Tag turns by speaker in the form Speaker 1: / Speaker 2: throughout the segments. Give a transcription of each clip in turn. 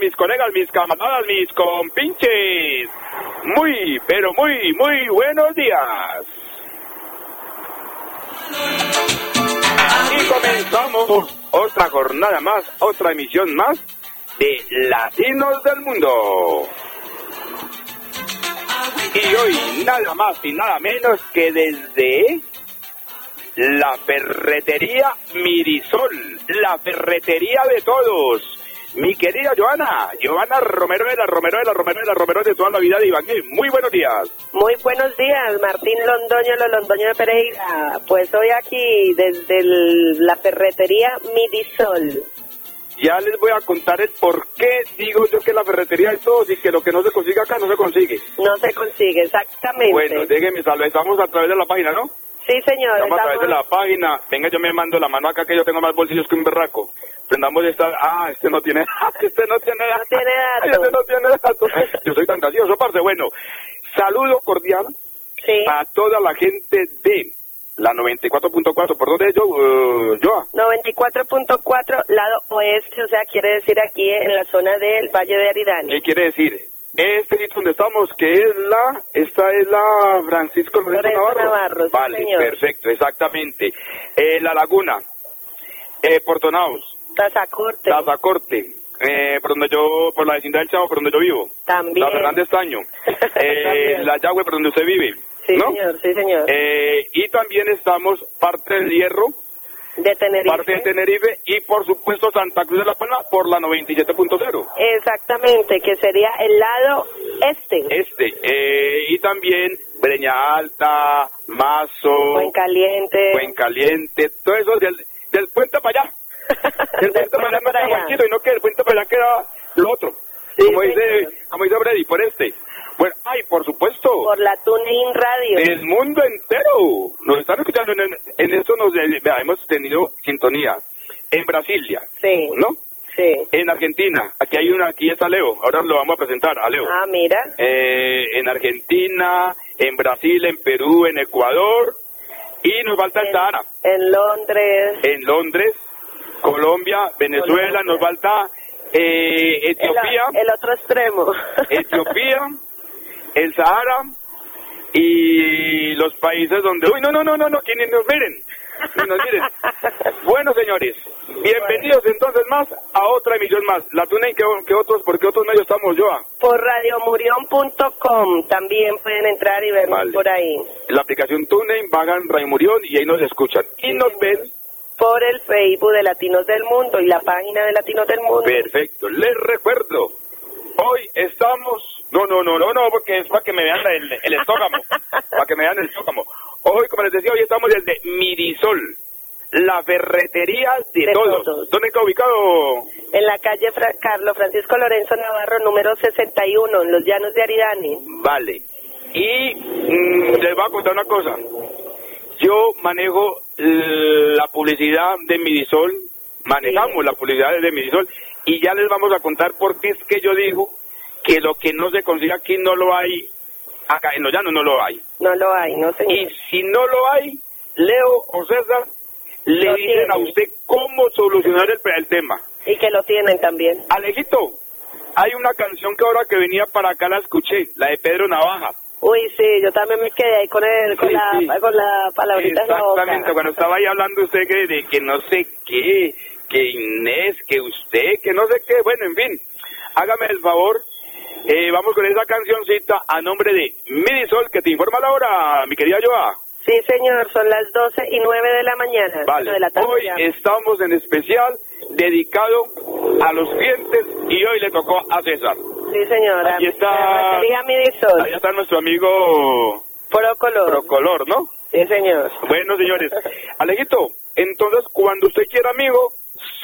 Speaker 1: mis colegas, mis camaradas, mis compinches. Muy, pero muy, muy buenos días. Y comenzamos otra jornada más, otra emisión más de Latinos del Mundo. Y hoy nada más y nada menos que desde la ferretería Mirisol, la ferretería de todos. Mi querida Joana, Joana Romero de la Romero de la Romero de la Romero de toda la vida de Ibagué. Muy buenos días.
Speaker 2: Muy buenos días, Martín Londoño, los Londoño de Pereira. Pues hoy aquí desde el- la ferretería Midisol.
Speaker 1: Ya les voy a contar el por qué digo yo que la ferretería es todo y que lo que no se consigue acá no se consigue.
Speaker 2: No se consigue, exactamente.
Speaker 1: Bueno, déjenme salve, estamos a través de la página, ¿no?
Speaker 2: sí, señor.
Speaker 1: Estamos a través de la
Speaker 2: estamos-
Speaker 1: página. Venga, yo me mando la mano acá que yo tengo más bolsillos que un berraco. Prendamos esta. Ah, este no tiene. Este no tiene
Speaker 2: No tiene datos.
Speaker 1: Ay, Este no tiene datos. Yo soy tan gracioso, parce. Bueno, saludo cordial
Speaker 2: Sí.
Speaker 1: a toda la gente de la 94.4. ¿Por dónde es yo? Uh, Joa.
Speaker 2: 94.4, lado oeste, o sea, quiere decir aquí en la zona del Valle de Aridane.
Speaker 1: ¿Qué quiere decir? Este sitio donde estamos, que es la, esta es la Francisco Lorenzo Navarro.
Speaker 2: Navarro, sí,
Speaker 1: vale,
Speaker 2: señor.
Speaker 1: perfecto, exactamente. Eh, la Laguna, eh, Portonaos,
Speaker 2: Tazacorte.
Speaker 1: Tazacorte, eh, por donde yo, por la vecindad del Chavo, por donde yo vivo.
Speaker 2: También.
Speaker 1: La Fernández Taño, eh, la Yagüe, por donde usted vive.
Speaker 2: Sí,
Speaker 1: ¿no?
Speaker 2: señor, sí, señor.
Speaker 1: Eh, y también estamos parte del Hierro,
Speaker 2: de Tenerife.
Speaker 1: parte de Tenerife y por supuesto Santa Cruz de la Palma por la 97.0.
Speaker 2: Exactamente, que sería el lado este.
Speaker 1: Este, eh, y también Breña Alta, Mazo,
Speaker 2: Buen caliente.
Speaker 1: Buen Caliente, todo eso del, del puente para allá. Del puente allá no
Speaker 2: para
Speaker 1: queda
Speaker 2: allá.
Speaker 1: Juanquito, y no que el puente lo otro.
Speaker 2: Sí,
Speaker 1: como, dice, como dice Brady, por este. Bueno, ay, por supuesto,
Speaker 2: Por la TuneIn Radio.
Speaker 1: el mundo entero. Nos están escuchando en, en esto, nos, eh, vea, hemos tenido sintonía en Brasilia,
Speaker 2: Sí,
Speaker 1: ¿no?
Speaker 2: sí.
Speaker 1: En Argentina, aquí hay una, aquí está Leo, ahora lo vamos a presentar a Leo.
Speaker 2: Ah, mira.
Speaker 1: eh, en Argentina, en Brasil, en Perú, en Ecuador y nos falta el
Speaker 2: En,
Speaker 1: Sahara.
Speaker 2: en Londres.
Speaker 1: En Londres, Colombia, Venezuela,
Speaker 2: Colombia.
Speaker 1: nos falta eh, Etiopía,
Speaker 2: el otro extremo.
Speaker 1: Etiopía, el Sahara y los países donde... Uy, no, no, no, no, no, que ni nos miren. Nos miren. Bueno, señores, bienvenidos entonces más a otra emisión más. La TuneIn que, que otros, porque otros medios estamos yo. ah.
Speaker 2: Por radiomurión.com también pueden entrar y vernos
Speaker 1: Vale.
Speaker 2: por ahí.
Speaker 1: La aplicación TuneIn, vagan Radio Murión y ahí nos escuchan. Y nos ven
Speaker 2: Por el Facebook de Latinos del Mundo y la página de Latinos del Mundo.
Speaker 1: perfecto. Les recuerdo, hoy estamos... No, no, no, no, no, porque es para que me vean el, el estómago. para que me vean el estómago. Hoy, como les decía, hoy estamos desde Mirisol, la ferretería de,
Speaker 2: De
Speaker 1: todos.
Speaker 2: todos.
Speaker 1: ¿Dónde está ubicado?
Speaker 2: En la calle Fra- Carlos Francisco Lorenzo Navarro, número 61, en los llanos de Aridane.
Speaker 1: Vale. Y mm, les voy a contar una cosa. Yo manejo la publicidad de Midisol, manejamos la publicidad de Midisol, y ya les vamos a contar por qué es que yo digo que lo que no se consigue aquí no lo hay, acá en los llanos no lo hay.
Speaker 2: No lo hay, no
Speaker 1: Y
Speaker 2: señor.
Speaker 1: si no lo hay, Leo o César le
Speaker 2: Lo
Speaker 1: dicen
Speaker 2: tienen.
Speaker 1: a usted cómo solucionar el, el tema.
Speaker 2: Y que lo tienen también.
Speaker 1: Alejito, hay una canción que ahora que venía para acá la escuché, la de Pedro Navaja.
Speaker 2: Uy, sí, yo también me quedé ahí con, el, con,
Speaker 1: Sí,
Speaker 2: la,
Speaker 1: sí.
Speaker 2: con la palabrita.
Speaker 1: Exactamente, cuando estaba ahí hablando usted que de que no sé qué, que Inés, que usted, que no sé qué, bueno, en fin, hágame el favor, eh, vamos con esa cancioncita a nombre de Midisol, que te informa la hora, mi querida Joa.
Speaker 2: Sí, señor, son las 12 y 9 de la mañana.
Speaker 1: Vale,
Speaker 2: de la tarde
Speaker 1: hoy
Speaker 2: ya.
Speaker 1: estamos en especial dedicado a los clientes y hoy le tocó a César.
Speaker 2: Sí, señora.
Speaker 1: Aquí está-. Ahí está nuestro amigo
Speaker 2: Procolor.
Speaker 1: Procolor, ¿no?
Speaker 2: Sí, señor.
Speaker 1: Bueno, señores, Alejito, entonces cuando usted quiera, amigo,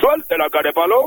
Speaker 1: suelte la carepalo.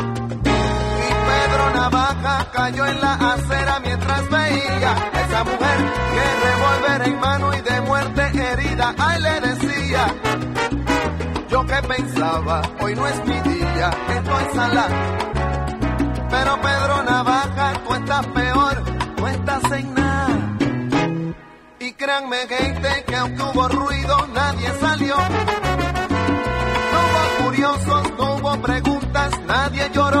Speaker 3: Pedro Navaja cayó en la acera mientras veía esa mujer que revolver en mano y de muerte herida, ay le decía, yo que pensaba, hoy no es mi día, estoy sala. Pero Pedro Navaja, tú estás peor, tú estás en nada. Y créanme gente que aunque hubo ruido, nadie salió. No hubo curiosos, no hubo preguntas, nadie lloró.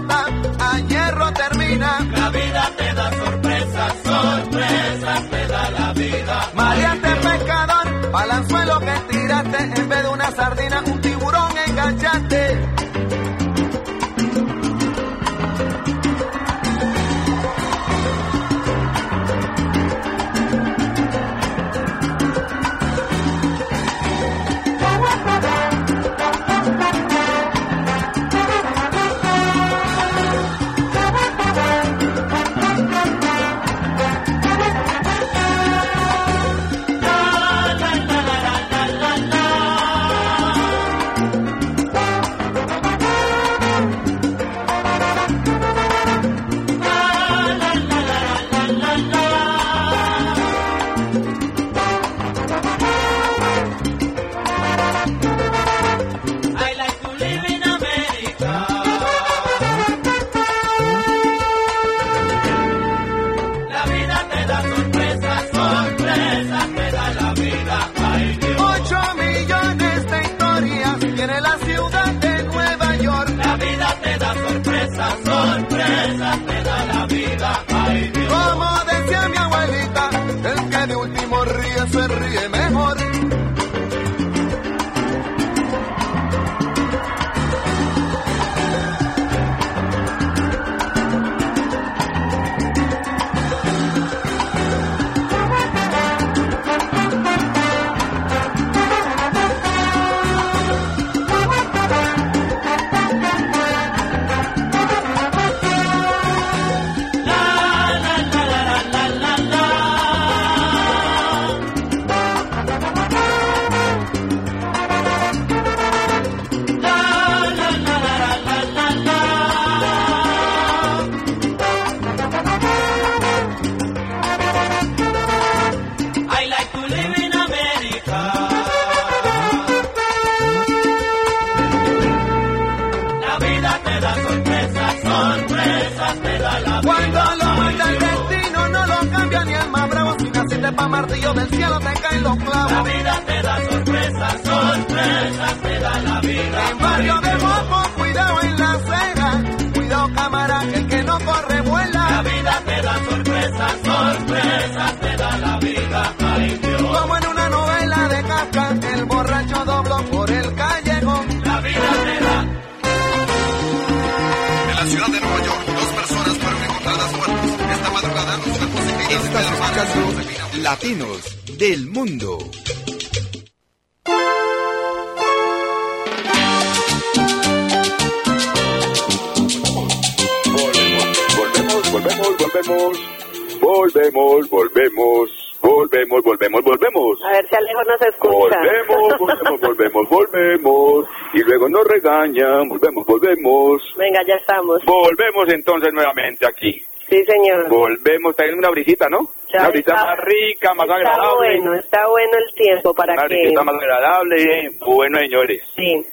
Speaker 3: Mata, a hierro termina.
Speaker 4: La vida te da sorpresas, sorpresas te da la vida.
Speaker 3: Mariante pescador, balanzuelo que tiraste, en vez de una sardina, un tiburón enganchaste.
Speaker 5: Latinos del Mundo.
Speaker 1: Volvemos, volvemos, volvemos, volvemos, volvemos, volvemos, volvemos, volvemos.
Speaker 2: A ver si Alejo nos escucha.
Speaker 1: Volvemos, volvemos, volvemos, volvemos. Y luego nos regañan, volvemos, volvemos.
Speaker 2: Venga, ya estamos.
Speaker 1: Volvemos entonces nuevamente aquí.
Speaker 2: Sí, señor.
Speaker 1: Volvemos, trayendo una brisita, ¿no?
Speaker 2: Ya
Speaker 1: una brisita
Speaker 2: está-
Speaker 1: más rica, más
Speaker 2: Está
Speaker 1: agradable.
Speaker 2: bueno, está bueno el tiempo para
Speaker 1: Una
Speaker 2: que...
Speaker 1: brisita más agradable. Bueno, señores.
Speaker 2: Sí.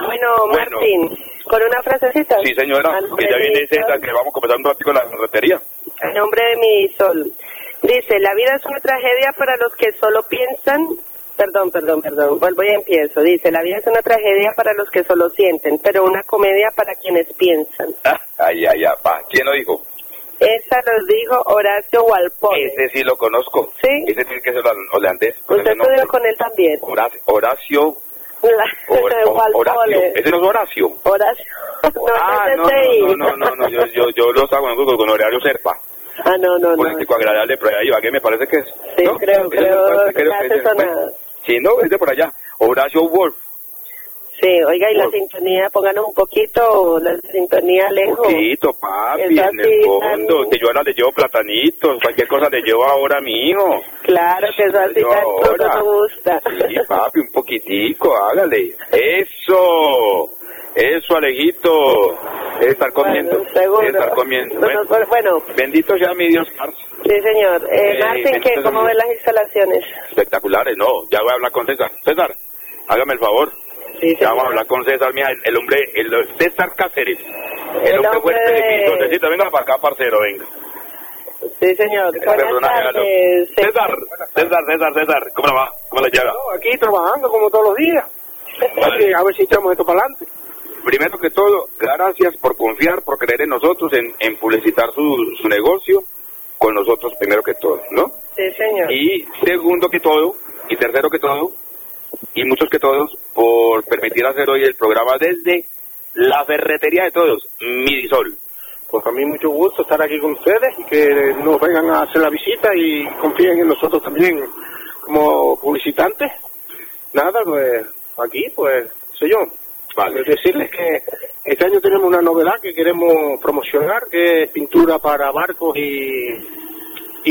Speaker 2: Bueno,
Speaker 1: Bueno.
Speaker 2: Martín, con una frasecita.
Speaker 1: Sí, señora, que ya viene César, que vamos a comenzar un ratito la ferretería.
Speaker 2: A nombre de mi sol. Dice, la vida es una tragedia para los que solo piensan... Perdón, perdón, perdón. Vuelvo y empiezo. Dice, la vida es una tragedia para los que solo sienten, pero una comedia para quienes piensan.
Speaker 1: Ah, ay, ay, ay, pa. ¿Quién lo dijo?
Speaker 2: Esa los dijo Horacio Walpole.
Speaker 1: Ese sí lo conozco.
Speaker 2: ¿Sí?
Speaker 1: Ese tiene que ser hol- holandés.
Speaker 2: Usted estudió con él también.
Speaker 1: Horacio. Horacio.
Speaker 2: Walpole.
Speaker 1: Ese no es Horacio.
Speaker 2: Horacio. No,
Speaker 1: ah, no, no, no, no, yo, yo, yo lo estaba con, con Horario Serpa.
Speaker 2: Ah, no, no, no.
Speaker 1: Político agradable, pero ahí va, que me parece que es.
Speaker 2: Sí, creo, creo,
Speaker 1: bueno, Sí, no, es de por allá. Horacio Wolf.
Speaker 2: Sí, oiga, y la sintonía, pónganos un poquito la sintonía lejos.
Speaker 1: Poquito, papi,
Speaker 2: Es
Speaker 1: en el fondo.
Speaker 2: tan-
Speaker 1: Que yo ahora le llevo platanitos, cualquier cosa le llevo ahora a mi hijo.
Speaker 2: Claro que eso así
Speaker 1: Yo
Speaker 2: tan
Speaker 1: ahora.
Speaker 2: no me gusta.
Speaker 1: Sí, papi, un poquitico, hágale. Eso, eso, Alejito. Debe estar comiendo.
Speaker 2: Bueno.
Speaker 1: Debe estar comiendo.
Speaker 2: No, no,
Speaker 1: Bueno,
Speaker 2: bueno,
Speaker 1: bendito sea mi Dios,
Speaker 2: sí, señor. Eh,
Speaker 1: Eh,
Speaker 2: Martín, ¿Cómo ven las instalaciones?
Speaker 1: Espectaculares, no. Ya voy a hablar con César. César, hágame el favor.
Speaker 2: Sí,
Speaker 1: Ya vamos a hablar con César, mira, el, el hombre, el César Cáceres. El,
Speaker 2: El
Speaker 1: hombre
Speaker 2: hombre
Speaker 1: fuerte de. Necesito, venga para acá, parcero, venga.
Speaker 2: Sí, señor. Buenas tardes.
Speaker 1: César, César, César, César, ¿cómo le va? ¿Cómo le llega?
Speaker 6: aquí trabajando como todos los días.
Speaker 1: Vale.
Speaker 6: a ver si echamos esto para adelante.
Speaker 1: Primero que todo, gracias por confiar, por creer en nosotros, en, en publicitar su, su negocio con nosotros primero que todo, ¿no?
Speaker 2: Sí, señor.
Speaker 1: Y segundo que todo, y tercero que todo, y muchos que todos, por permitir hacer hoy el programa desde la ferretería de todos, Midisol.
Speaker 6: Pues a mí mucho gusto estar aquí con ustedes y que nos vengan a hacer la visita y confíen en nosotros también como publicitantes. Nada, pues aquí, pues, sé yo.
Speaker 1: Vale.
Speaker 6: Decirles que este año tenemos una novedad que queremos promocionar, que es pintura para barcos y,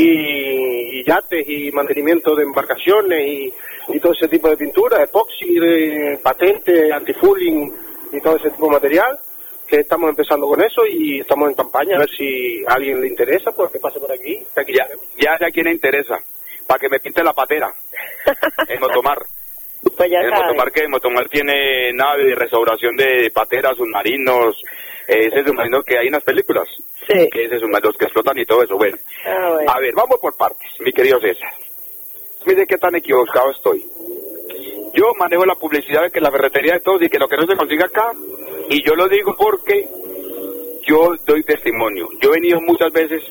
Speaker 6: y, y yates y mantenimiento de embarcaciones y, y todo ese tipo de pintura, epoxi, de patente, antifouling y todo ese tipo de material que estamos empezando con eso y estamos en campaña a ver si a alguien le interesa pues que pase por aquí,
Speaker 1: Ya, ya sé a quién le interesa, para que me pinte la patera, en Motomar.
Speaker 2: pues ya
Speaker 1: en. Motomar que Motomar tiene nave de restauración de pateras, submarinos, eh, ese submarino que hay en las películas,
Speaker 2: Sí.
Speaker 1: que ese submarino, los que explotan y todo eso, bueno.
Speaker 2: Ah, bueno.
Speaker 1: A ver, vamos por partes, mi querido César. Mire qué tan equivocado estoy. Yo manejo la publicidad de que la ferretería de todos y que lo que no se consiga acá, y yo lo digo porque yo doy testimonio. Yo he venido muchas veces,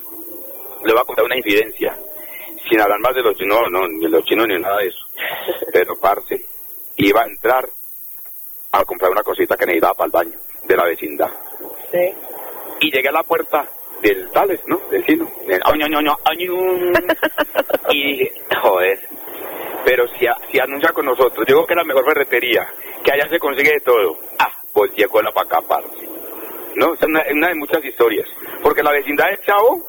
Speaker 1: le voy a contar una infidencia, sin hablar más de los chinos, no, ni de los chinos ni nada de eso. Pero, parce, iba a entrar a comprar una cosita que necesitaba para el baño de la vecindad
Speaker 2: Sí.
Speaker 1: Y llegué a la puerta del Tales, ¿no? Del chino. Del año, año, año, año. Y dije, joder, pero si, a- si anuncia con nosotros, digo que es la mejor ferretería, que allá se consigue de todo. Ah, pues llegó la para acá, parce. ¿No? Es una, de muchas historias. Porque la vecindad del Chavo,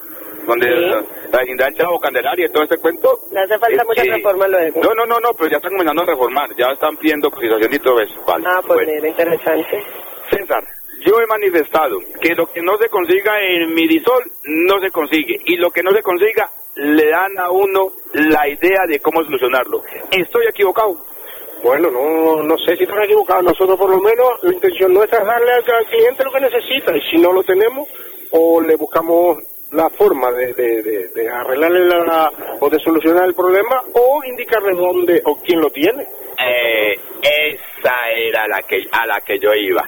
Speaker 1: donde
Speaker 2: Sí.
Speaker 1: la, la vecindad del Chavo, Candelaria y todo este cuento.
Speaker 2: Le hace falta mucha
Speaker 1: que-
Speaker 2: reforma luego.
Speaker 1: No, no, no, no, pero ya están comenzando a reformar, ya están pidiendo cotización y todo eso. Vale.
Speaker 2: Ah, pues
Speaker 1: Bueno.
Speaker 2: mira, interesante.
Speaker 1: César, yo he manifestado que lo que no se consiga en Midisol no se consigue y lo que no se consiga le dan a uno la idea de cómo solucionarlo. ¿Estoy equivocado?
Speaker 6: Bueno, no, no sé si están equivocados. Nosotros, por lo menos, la intención nuestra es darle al, cliente lo que necesita. Y si no lo tenemos, o le buscamos la forma de, de, de, de arreglarle la, o de solucionar el problema o indicarle dónde o quién lo tiene.
Speaker 1: Eh, esa era la que a la que yo iba.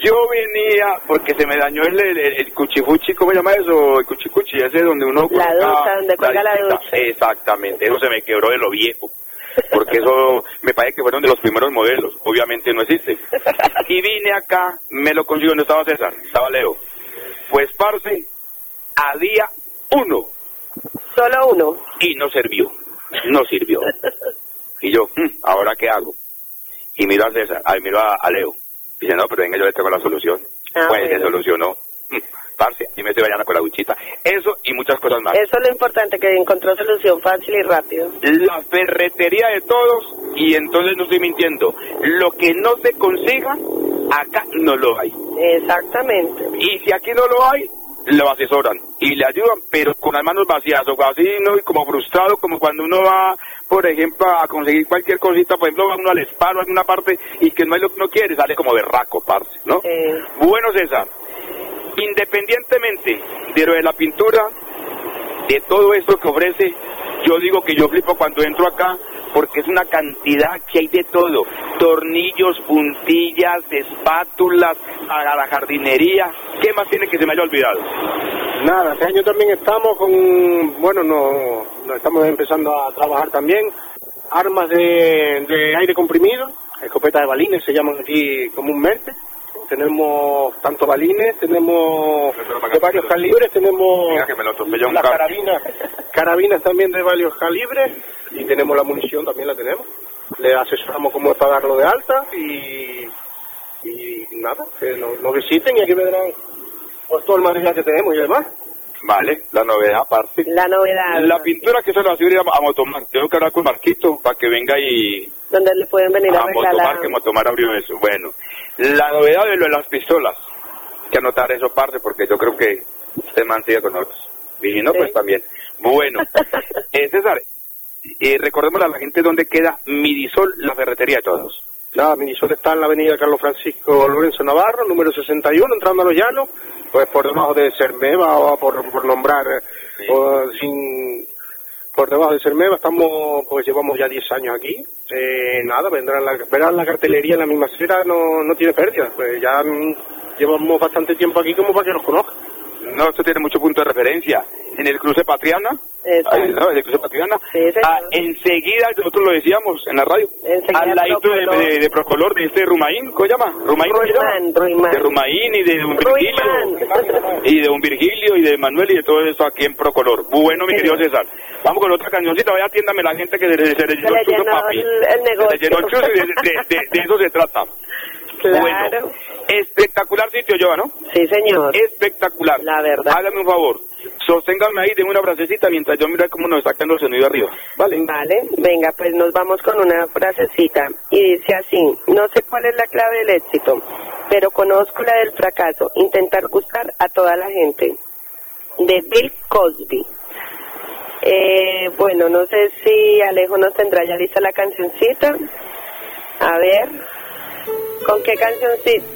Speaker 1: Yo venía porque se me dañó el, el, el cuchifuchi, ¿cómo se llama eso? El cuchicuchi, ese donde uno...
Speaker 2: La ducha, donde cuelga la
Speaker 1: disquita.
Speaker 2: ducha.
Speaker 1: Exactamente, eso se me quebró de lo viejo. Porque eso me parece que fueron de los primeros modelos, obviamente no existe. Y vine acá, me lo consigo, ¿dónde estaba César? Estaba Leo. Pues, parce, a día uno,
Speaker 2: Solo uno.
Speaker 1: y no sirvió, no sirvió. Y yo, "Hmm, ¿ahora qué hago? Y miro a César, ahí miro a, a Leo. Dice, no, pero venga, yo le tengo la solución.
Speaker 2: Ah,
Speaker 1: pues se
Speaker 2: bueno.
Speaker 1: solucionó. Hmm, Parce, y me estoy bañando con la duchita. Eso y muchas cosas más.
Speaker 2: Eso es lo importante, que encontró solución fácil y rápido.
Speaker 1: La ferretería de todos, y entonces no estoy mintiendo. Lo que no se consiga, acá no lo hay.
Speaker 2: Exactamente.
Speaker 1: Y si aquí no lo hay, lo asesoran y le ayudan, pero con las manos vacías o así, ¿no? Y como frustrado, como cuando uno va, por ejemplo, a conseguir cualquier cosita, por ejemplo, va uno al spa o a alguna parte y que no es lo que uno quiere, sale como berraco, parce, ¿no?
Speaker 2: Eh,
Speaker 1: Bueno, César, independientemente de lo de la pintura, de todo esto que ofrece, yo digo que yo flipo cuando entro acá porque es una cantidad que hay de todo, tornillos, puntillas, espátulas, para la jardinería, ¿qué más tiene que se me haya olvidado?
Speaker 6: Nada, este año también estamos con, bueno, no, no estamos empezando a trabajar también, armas de, de aire comprimido, escopetas de balines se llaman aquí comúnmente. Tenemos tanto balines, tenemos de varios calibres, tenemos las carabinas, carabinas también de varios calibres y tenemos la munición también la tenemos. Le asesoramos cómo es para darlo de alta y, y nada, que nos, nos visiten y aquí verán pues todo el material que tenemos y demás.
Speaker 1: Vale, la novedad aparte.
Speaker 2: la novedad.
Speaker 1: La pintura que se la va a subir a, a Motomar, tengo que hablar con Marquito para que venga y
Speaker 2: Donde le pueden venir a
Speaker 1: a Motomar, que Motomar abrió eso. Bueno, la novedad de lo de las pistolas, hay que anotar eso parte porque yo creo que usted man sigue con nosotros. Y si no,
Speaker 2: Sí.
Speaker 1: pues también. Bueno, eh, César, eh, recordemos a la gente dónde queda Midisol, la ferretería de todos.
Speaker 6: Nada, Minisol está en la avenida Carlos Francisco Lorenzo Navarro, número 61, entrando a los llanos, pues por debajo de Cermeva o por, por nombrar, o sin, por debajo de Cermeva estamos, pues llevamos ya 10 años aquí. Eh, nada, vendrán la, verán la cartelería en la misma acera, no, no tiene pérdida, pues ya mm, llevamos bastante tiempo aquí como para que nos conozcan.
Speaker 1: No, esto tiene mucho punto de referencia. En el cruce Patriana, Ah, enseguida, nosotros lo decíamos en la radio,
Speaker 2: Enseguida
Speaker 1: al ladito de,
Speaker 2: Procolor.
Speaker 1: de, de Procolor, de este Rumaín, ¿cómo se llama? Rumaín. De Rumaín y de un
Speaker 2: Ruimán.
Speaker 1: Virgilio, y de un Virgilio y de Manuel y de todo eso aquí en Procolor. Bueno, mi
Speaker 2: Sí.
Speaker 1: querido César, vamos con otra cancioncita, vaya atiéndame la gente que se, le- se le llenó
Speaker 2: le
Speaker 1: el chuzo,
Speaker 2: llenó
Speaker 1: papi.
Speaker 2: el- el
Speaker 1: Se
Speaker 2: negocio.
Speaker 1: le llenó el chuzo y de, de- de- de eso se trata.
Speaker 2: Claro.
Speaker 1: Bueno, espectacular sitio, Joa, ¿no?
Speaker 2: Sí, señor.
Speaker 1: Espectacular.
Speaker 2: La verdad.
Speaker 1: Hágame un favor. Sosténgame ahí, denme una frasecita mientras yo miro cómo nos está quedando el sonido arriba. Vale.
Speaker 2: Vale, venga, pues nos vamos con una frasecita. Y dice así, no sé cuál es la clave del éxito, pero conozco la del fracaso, intentar gustar a toda la gente. De Bill Cosby. Eh, bueno, no sé si Alejo nos tendrá ya lista la cancioncita. A ver, ¿con qué cancioncita?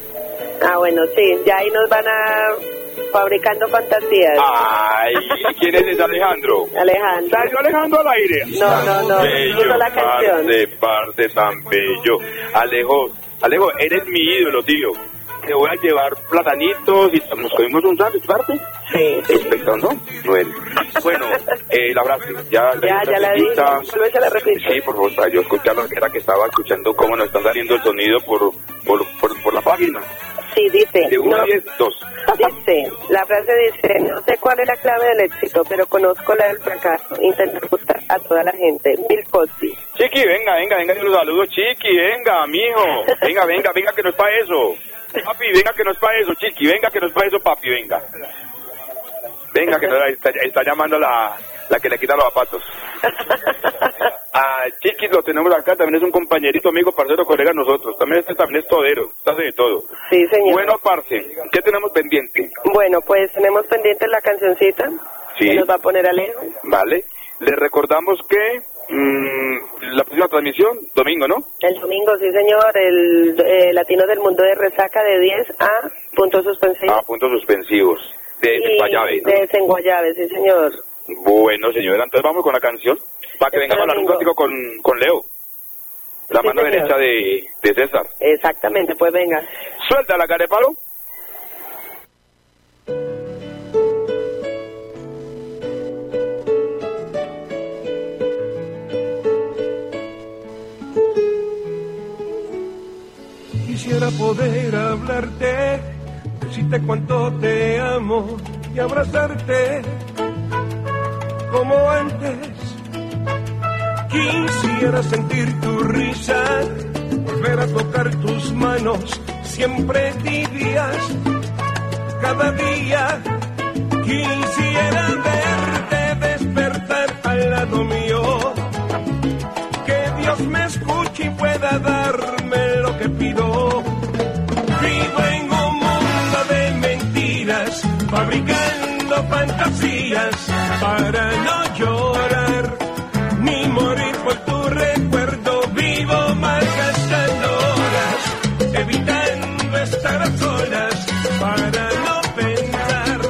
Speaker 2: Ah, bueno, sí, ya ahí nos van a fabricando fantasías.
Speaker 1: Ay, ¿quién es ese Alejandro?
Speaker 2: Alejandro.
Speaker 1: ¿Salió Alejandro al aire?
Speaker 2: No, no, no,
Speaker 1: Bello,
Speaker 2: la canción.
Speaker 1: Parce, parce tan bello. Alejo, Alejo, eres mi ídolo, tío. Te voy a llevar platanitos y nos comimos un sándwich, parte.
Speaker 2: Sí.
Speaker 1: Espectacular, ¿no? Bueno, bueno eh, la frase, ya,
Speaker 2: Ya, ya la dije. la repito.
Speaker 1: Sí, por favor, yo escucharlo, que era que estaba escuchando cómo nos está saliendo el sonido por, por, por, por la página.
Speaker 2: Sí, dice.
Speaker 1: De 1
Speaker 2: no,
Speaker 1: a 10, 2.
Speaker 2: dice, la frase dice, no sé cuál es la clave del éxito, pero conozco la del fracaso. Intentar gustar a toda la gente. Bill Cosby.
Speaker 1: Chiqui, venga, venga, venga, yo los saludo, Chiqui, venga, mijo. Venga, venga, venga, que no es para eso. Papi, venga, que no es para eso, Chiqui, venga, que no es para eso, papi, venga. Venga, que no, está, está llamando la, la que le quita los zapatos. Ah, Chiqui lo tenemos acá, también es un compañerito, amigo, parcero, colega nosotros. También este también es todero, hace de todo.
Speaker 2: Sí, señor.
Speaker 1: Bueno, parce, ¿qué tenemos pendiente?
Speaker 2: Bueno, pues tenemos pendiente la cancioncita.
Speaker 1: Sí.
Speaker 2: Que nos va a poner Alejo.
Speaker 1: Vale. Les recordamos que mm, la próxima transmisión, domingo, ¿no?
Speaker 2: El domingo, sí, señor. El eh, Latino del Mundo de Resaca de 10 a puntos suspensivos.
Speaker 1: A puntos suspensivos. De
Speaker 2: y
Speaker 1: Guayave.
Speaker 2: De sí, señor.
Speaker 1: Bueno, señora, entonces vamos con la canción. Para que vengamos a hablar un ratico con, con Leo. La
Speaker 2: Sí,
Speaker 1: mano
Speaker 2: señor.
Speaker 1: derecha de, de César.
Speaker 2: Exactamente, pues venga.
Speaker 1: Suelta la carepalo.
Speaker 7: Quisiera poder hablarte, decirte cuánto te amo y abrazarte como antes. Quisiera sentir tu risa, volver a tocar tus manos, siempre tibias, cada día. Quisiera verte despertar al lado mío que Dios me escuche y pueda darme fabricando fantasías para no llorar ni morir por tu recuerdo. Vivo malgastando horas, evitando estar a solas para no pensar.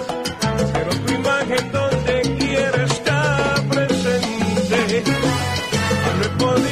Speaker 7: Pero tu imagen donde quiera está presente. No he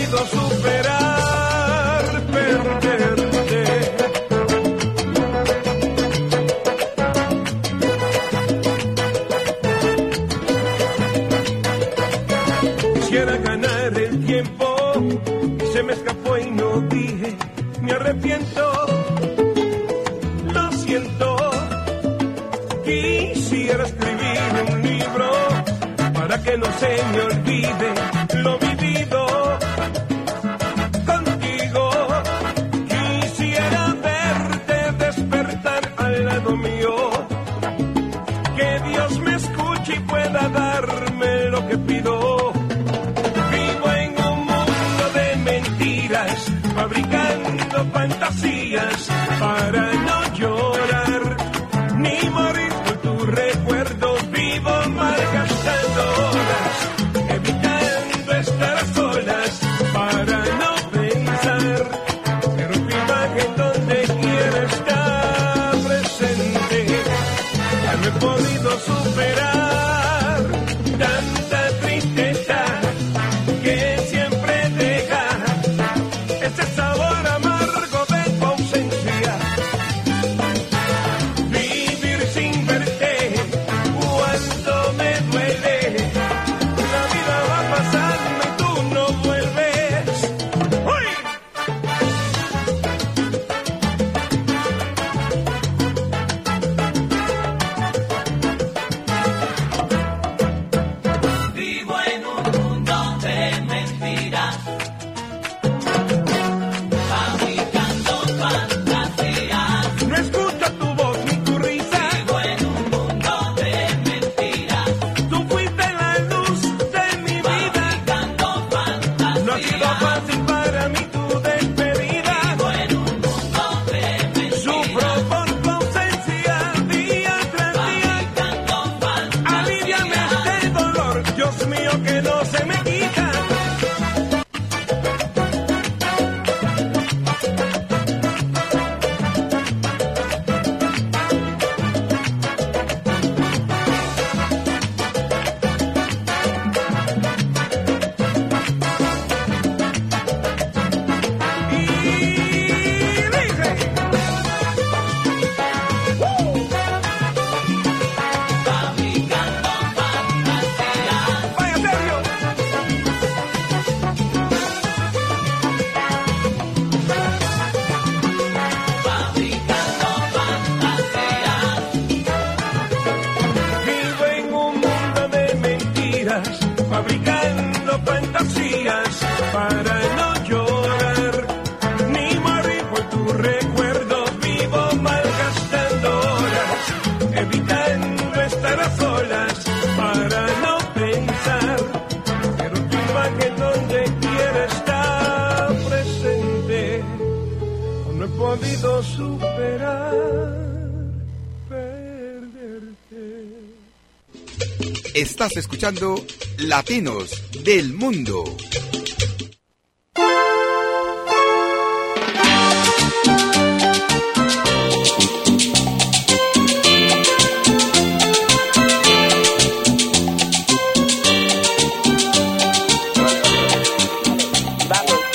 Speaker 5: Latinos del Mundo.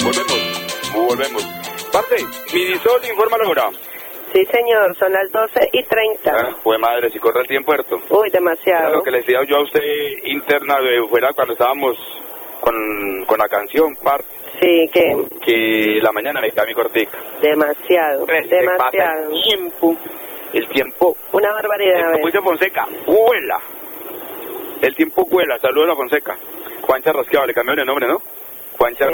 Speaker 1: Volvemos. Volvemos. Parte, Minisol informa ahora.
Speaker 2: Sí, señor, son las 12 y 30.
Speaker 1: Ah, Fue madre, si corre el tiempo, harto.
Speaker 2: Uy,
Speaker 1: Era
Speaker 2: demasiado.
Speaker 1: lo que le decía yo a usted interna de fuera cuando estábamos con, con la canción, Parce,
Speaker 2: Sí, que
Speaker 1: que la mañana me queda mi cortica.
Speaker 2: demasiado, demasiado.
Speaker 1: el tiempo, el tiempo,
Speaker 2: Una barbaridad.
Speaker 1: como dice Fonseca, vuela. El tiempo vuela, saludos a Fonseca. Juancha Rasqueado, le cambiaron el nombre, ¿no? Juancha
Speaker 2: Sí.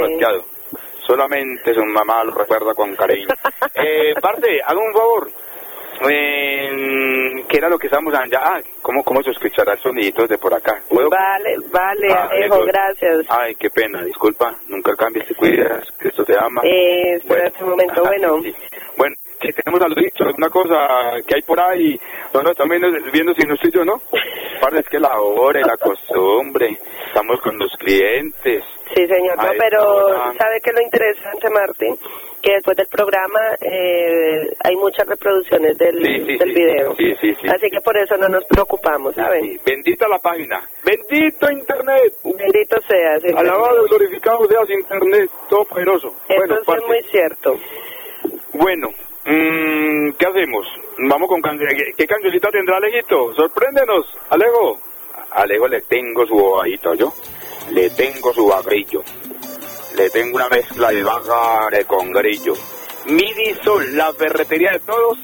Speaker 1: Solamente su mamá lo recuerda con cariño. eh, parte, haga un favor. Eh, ¿Qué era lo que estábamos allá? Ah, ¿cómo, cómo se escuchará el sonidito de por acá? ¿Puedo?
Speaker 2: Vale, vale,
Speaker 1: Ah, eso.
Speaker 2: gracias.
Speaker 1: Ay, qué pena, disculpa. Nunca cambies, te cuidas, Cristo te ama.
Speaker 2: Eh, espérate un momento, bueno.
Speaker 1: sí. Bueno, que tenemos saluditos, alguna cosa que hay por ahí. No, no, estamos viendo, si no estoy yo, ¿no? Aparte es que la hora y la costumbre. Estamos con los clientes.
Speaker 2: Sí, señor, no, pero
Speaker 1: está.
Speaker 2: ¿sabe qué es lo interesante, Martín? Que después del programa eh, hay muchas reproducciones del,
Speaker 1: Sí, sí,
Speaker 2: del
Speaker 1: sí.
Speaker 2: video.
Speaker 1: Sí, sí, sí.
Speaker 2: Así que por eso no nos preocupamos, ¿sabes?
Speaker 1: Sí, Bendita la página. Bendito Internet.
Speaker 2: Bendito sea. sí,
Speaker 1: Alabado y glorificado seas Internet, todopoderoso.
Speaker 2: Eso
Speaker 1: Bueno,
Speaker 2: sí es muy cierto.
Speaker 1: Bueno, mm, ¿qué hacemos? Vamos con can- ¿Qué, qué cancioncita tendrá Alejito? Sorpréndenos, Alejo. A Alejo le tengo su bobadito, yo. Le tengo su bagrillo. Le tengo una mezcla de bagare con grillo. Midi Sol, la ferretería de todos.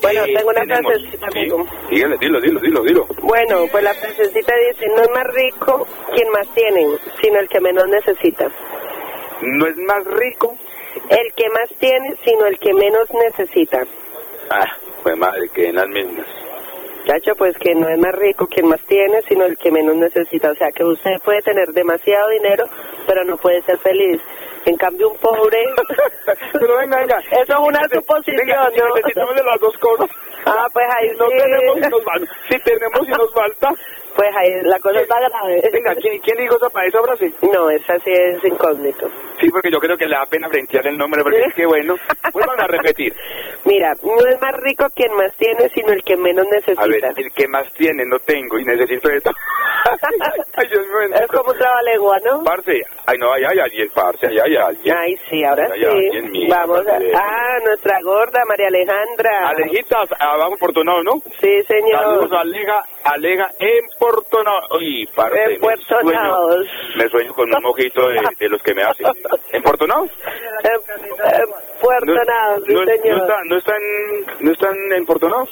Speaker 2: Bueno, tengo una
Speaker 1: tenemos-
Speaker 2: frasecita,
Speaker 1: sí,
Speaker 2: amigo.
Speaker 1: dígale, dilo, dilo, dilo, dilo.
Speaker 2: Bueno, pues la frasecita dice, no es más rico quien más tiene, sino el que menos necesita.
Speaker 1: No es más rico.
Speaker 2: El que más tiene, sino el que menos necesita.
Speaker 1: Ah, pues madre, que en las mismas.
Speaker 2: Chacho, pues que no es más rico quien más tiene, sino el que menos necesita. O sea, que usted puede tener demasiado dinero, pero no puede ser feliz. En cambio, un pobre...
Speaker 1: Pero venga, venga.
Speaker 2: Eso es una suposición,
Speaker 1: Venga, si
Speaker 2: ¿no?
Speaker 1: necesitamos de las dos cosas.
Speaker 2: Ah, pues ahí
Speaker 1: no
Speaker 2: sí.
Speaker 1: tenemos y nos falta. Si tenemos y nos falta.
Speaker 2: Pues ahí la cosa está grave.
Speaker 1: Venga, ¿quién, quién dijo esa para esa frase?
Speaker 2: No, esa sí es incógnito.
Speaker 1: Sí, porque yo creo que le da pena frentear el nombre, porque es que bueno. Vuelvan a repetir.
Speaker 2: Mira, no es más rico quien más tiene, sino el que menos necesita.
Speaker 1: A ver, el que más tiene no tengo y necesito esto. ay, Dios mío.
Speaker 2: Es como un trabalengua, ¿no?
Speaker 1: Parce, ay no, ay, hay alguien, parce, ay, hay alguien.
Speaker 2: Ay, sí, ahora
Speaker 1: Ay, ay,
Speaker 2: sí.
Speaker 1: en mí,
Speaker 2: Vamos a... Ah, nuestra gorda, María Alejandra.
Speaker 1: Alejitas, abajo Portonado, ¿no?
Speaker 2: Sí, señor.
Speaker 1: Saludos a Alega, en Portonado. Uy, parce,
Speaker 2: En
Speaker 1: me
Speaker 2: Portonados.
Speaker 1: sueño- Me sueño con un mojito de, de los que me hacen. ¿En Portonado?
Speaker 2: En, en Puerto Nado, sí,
Speaker 1: no,
Speaker 2: señor.
Speaker 1: no, está- no están, ¿No están en Portonados?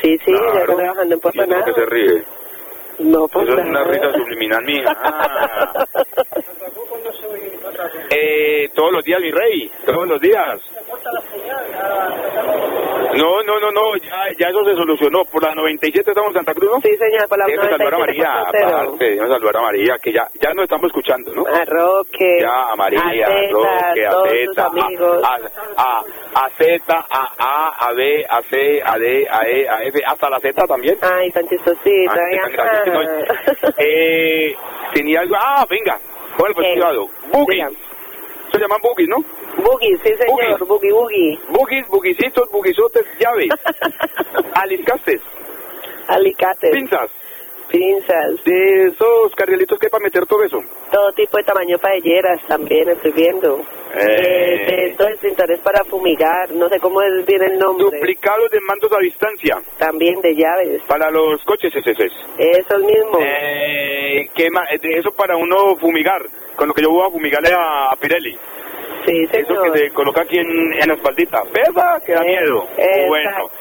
Speaker 2: Sí, sí, ya
Speaker 1: Claro.
Speaker 2: está trabajando en Puerto
Speaker 1: ¿Y eso por qué
Speaker 2: Nado.
Speaker 1: se ríe?
Speaker 2: No, pues
Speaker 1: Eso es una risa subliminal mía. Ah. Eh, todos los días, mi rey, todos los días. No, no, no, no, ya, ya eso se solucionó. Por la 97 estamos en Santa Cruz, ¿no?
Speaker 2: Sí, señor, por la
Speaker 1: Déjame saludar a
Speaker 2: 97.0.
Speaker 1: María, aparte, déjame saludar a María, que ya, ya nos estamos escuchando, ¿no?
Speaker 2: A Roque.
Speaker 1: Ya, a María,
Speaker 2: a
Speaker 1: a Roque, a Zeta,
Speaker 2: amigos.
Speaker 1: a, a, a Z, a A, a B, a C, a D, a E, a F, hasta la Z también.
Speaker 2: Ay, tan chistosita.
Speaker 1: Ah. Eh, tenía algo. Ah, venga. ¿Cuál fue
Speaker 2: ¿Qué?
Speaker 1: el cuidado? Boogies. Se llaman boogies, ¿no?
Speaker 2: Boogie, sí, señor.
Speaker 1: Boogie.
Speaker 2: Boogie, boogie.
Speaker 1: Boogies, buguisitos, buguisotes, llaves, aliscastes,
Speaker 2: Alicates,
Speaker 1: pinzas.
Speaker 2: pinzas,
Speaker 1: De esos carrielitos que hay para meter todo eso.
Speaker 2: todo tipo de tamaño paelleras también estoy viendo.
Speaker 1: Eh.
Speaker 2: Eh, de estos extintores para fumigar, no sé cómo es bien el nombre.
Speaker 1: Duplicados de mandos a distancia.
Speaker 2: También de llaves,
Speaker 1: Para los coches ese es.
Speaker 2: esos mismos.
Speaker 1: Eh, ¿qué ma- de eso para uno fumigar. Con lo que yo voy a fumigarle a, a Pirelli.
Speaker 2: Sí,
Speaker 1: Eso que se coloca aquí en, en la espaldita. ¿Pesa? Que da miedo.
Speaker 2: exacto.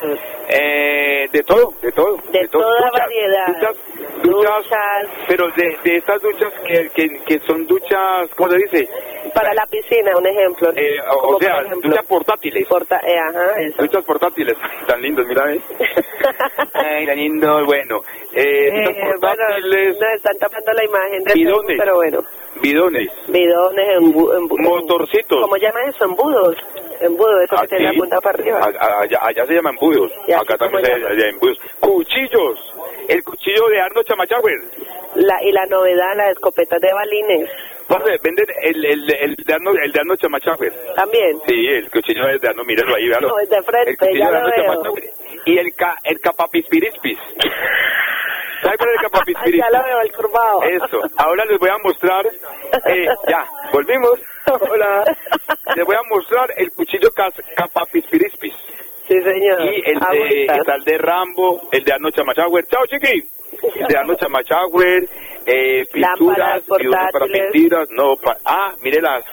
Speaker 1: Bueno. Eh, de todo, de todo.
Speaker 2: De
Speaker 1: todo.
Speaker 2: toda
Speaker 1: Duchas,
Speaker 2: variedad.
Speaker 1: Duchas, duchas,
Speaker 2: Duchas.
Speaker 1: pero de, de estas duchas que, que, que son duchas, ¿cómo se dice?
Speaker 2: Para la piscina, un ejemplo.
Speaker 1: Eh, o- sea,
Speaker 2: ejemplo,
Speaker 1: duchas portátiles.
Speaker 2: porta- eh, ajá, eso.
Speaker 1: Duchas portátiles. Tan lindos, mira, ¿eh? Ay, tan lindo, bueno. Eh, duchas
Speaker 2: Eh, bueno,
Speaker 1: portátiles,
Speaker 2: nos están tapando la imagen de
Speaker 1: ¿Bidones?
Speaker 2: Pero bueno.
Speaker 1: bidones,
Speaker 2: Bidones, embu, embu-
Speaker 1: motorcitos.
Speaker 2: ¿Cómo llama eso? Embudos. Embudos, eso que
Speaker 1: Aquí,
Speaker 2: tiene la punta para arriba.
Speaker 1: a- a- allá, allá se llaman embudos.
Speaker 2: ¿Y aquí
Speaker 1: Acá también se
Speaker 2: llaman?
Speaker 1: llaman embudos. Cuchillos. El cuchillo de Arno Chamachagüer.
Speaker 2: La, y la novedad, las escopetas de balines.
Speaker 1: Parce, venden el, el, el, de Arno, el de Arno.
Speaker 2: También.
Speaker 1: Sí, el cuchillo de Arno, míralo ahí, véalo.
Speaker 2: No, es de frente,
Speaker 1: el cuchillo
Speaker 2: ya
Speaker 1: de
Speaker 2: lo
Speaker 1: Arno
Speaker 2: veo.
Speaker 1: Chamachagüer. Y el, ca, el capapispirispis. Cyber de Capapispiris.
Speaker 2: ya lo veo, el curvado.
Speaker 1: Eso. Ahora les voy a mostrar. eh, ya, volvimos. Hola. Les voy a mostrar el cuchillo Capapispirispis.
Speaker 2: Sí, señor.
Speaker 1: Y el de,
Speaker 2: Agüita.
Speaker 1: está el de Rambo, el de Arnold Chamachauer. ¡Chao, chiqui! El de Arnold Chamachauer, eh, pinturas, para pinturas. No, pa- ah, mire las,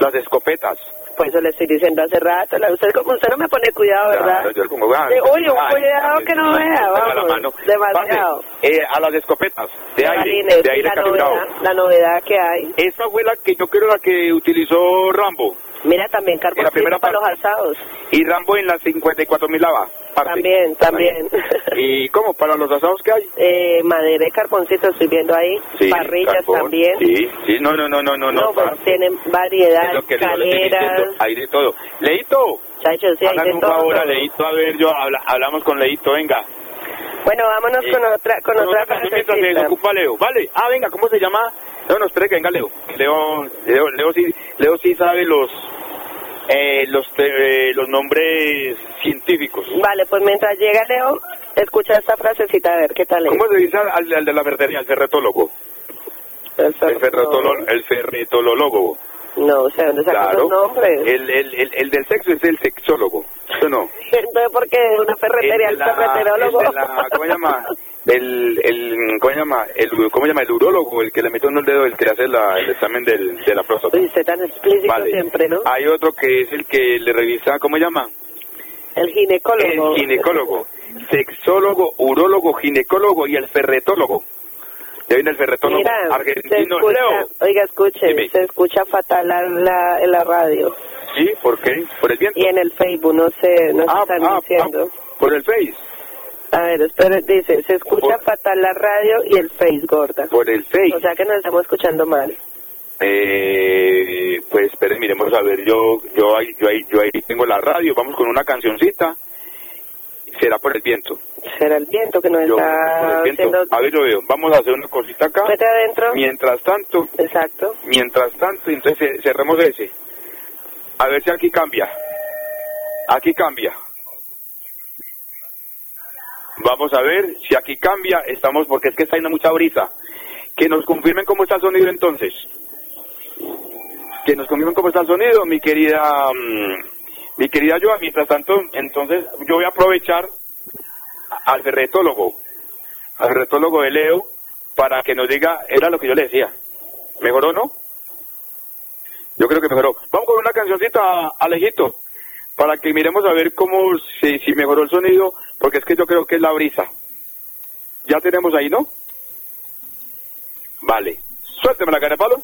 Speaker 1: las escopetas.
Speaker 2: Pues eso le estoy diciendo hace rato. la- Usted, como usted no me pone cuidado, ¿verdad?
Speaker 1: Claro, yo como, ah,
Speaker 2: Sí, uy, un
Speaker 1: ay,
Speaker 2: cuidado
Speaker 1: ay,
Speaker 2: que no vea,
Speaker 1: la
Speaker 2: vamos, demasiado.
Speaker 1: Parce, eh, a las escopetas de aire,
Speaker 2: Marines,
Speaker 1: de aire
Speaker 2: la
Speaker 1: calibrado.
Speaker 2: novedad, la novedad que hay.
Speaker 1: Esa fue la que yo creo la que utilizó Rambo.
Speaker 2: Mira, también
Speaker 1: primera
Speaker 2: carboncito para los asados.
Speaker 1: Y Rambo en las 54 mil lava. parte.
Speaker 2: También, también.
Speaker 1: ¿Y cómo? ¿Para los asados que hay?
Speaker 2: eh, madera y carboncito estoy viendo ahí.
Speaker 1: Sí,
Speaker 2: Parrillas
Speaker 1: carbón.
Speaker 2: también.
Speaker 1: Sí, sí, no, no, no, no, no.
Speaker 2: No, pues
Speaker 1: parce.
Speaker 2: tienen variedad,
Speaker 1: diciendo, Hay de todo. Leito,
Speaker 2: Chacho, sí, hay de
Speaker 1: un
Speaker 2: todo.
Speaker 1: favor a Leito, a ver, yo habla- hablamos con Leito, venga.
Speaker 2: Bueno, vámonos
Speaker 1: Eh,
Speaker 2: con otra, con otra
Speaker 1: canción mientras se desocupa Leo. Vale. Ah, venga, ¿cómo se llama? No, no, espere que venga Leo. Leo, Leo, Leo sí, Leo sí sabe los, eh, los, eh, los nombres científicos.
Speaker 2: Vale, pues mientras llega Leo, escucha esta frasecita a ver qué tal es.
Speaker 1: ¿Cómo se dice al, al de la verdería, al ferretólogo? El, ferretolo- el ferretolólogo.
Speaker 2: No, o sea, ¿dónde sacan
Speaker 1: Claro.
Speaker 2: los nombres?
Speaker 1: El, el, el, el del sexo es el sexólogo. ¿Eso no?
Speaker 2: Entonces, ¿por qué una ferretería
Speaker 1: El
Speaker 2: ferreterólogo?
Speaker 1: ¿Cómo se llama? El, el, ¿cómo se llama? El, ¿Cómo se llama? El urólogo, el que le metió en el dedo, el que hace la, el examen del, de la próstata.
Speaker 2: Usted tan explícito
Speaker 1: Vale.
Speaker 2: siempre, ¿no?
Speaker 1: Hay otro que es el que le revisa, ¿cómo se llama?
Speaker 2: El ginecólogo.
Speaker 1: El ginecólogo, sexólogo, urólogo, ginecólogo y el ferretólogo. Ya viene el
Speaker 2: se
Speaker 1: argentino.
Speaker 2: escucha,
Speaker 1: Leo.
Speaker 2: oiga, escuche,
Speaker 1: Dime.
Speaker 2: se escucha fatal la, la- en la radio
Speaker 1: ¿Sí? ¿Por qué? ¿Por el viento?
Speaker 2: y en el Facebook, no sé, no
Speaker 1: Ah,
Speaker 2: se están
Speaker 1: ah,
Speaker 2: diciendo.
Speaker 1: ah, ¿Por el Face?
Speaker 2: A ver, espere, dice, se escucha
Speaker 1: Por-
Speaker 2: fatal la radio y el Face, gorda.
Speaker 1: Por el Face.
Speaker 2: O sea que nos estamos escuchando mal.
Speaker 1: Eh, pues esperen, miremos a ver, yo yo ahí, yo ahí, yo ahí tengo la radio, vamos con una cancioncita. Será por el viento.
Speaker 2: Será el viento que nos
Speaker 1: Yo,
Speaker 2: está haciendo...
Speaker 1: A ver, lo veo. Vamos a hacer una cosita acá.
Speaker 2: Vete adentro.
Speaker 1: Mientras tanto,
Speaker 2: Exacto.
Speaker 1: mientras tanto, entonces ce- cerremos ese. A ver si aquí cambia. Aquí cambia. Vamos a ver si aquí cambia. Estamos, porque es que está yendo mucha brisa. Que nos confirmen cómo está el sonido entonces. Que nos confirmen cómo está el sonido, mi querida, mm, mi querida Joa. Mientras tanto, entonces yo voy a aprovechar al ferretólogo, al ferretólogo de Leo, para que nos diga, era lo que yo le decía. ¿Mejoró no? Yo creo que mejoró. Vamos con una cancioncita, Alejito, para que miremos a ver cómo, si, mejoró el sonido, porque es que yo creo que es la brisa. Ya tenemos ahí, ¿no? Vale. Suélteme la cara palo.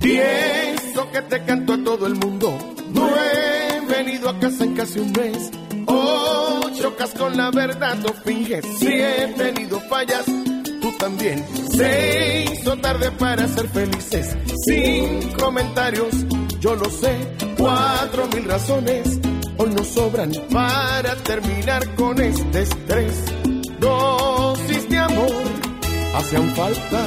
Speaker 8: Y que te canto a todo el mundo. No he venido a casa en casi un mes. Oh, chocas con la verdad, no finges. Si he tenido fallas, tú también. Se hizo tarde para ser felices. Sin comentarios, yo lo sé. Cuatro mil razones hoy nos sobran para terminar con este estrés. Dosis de amor hacían falta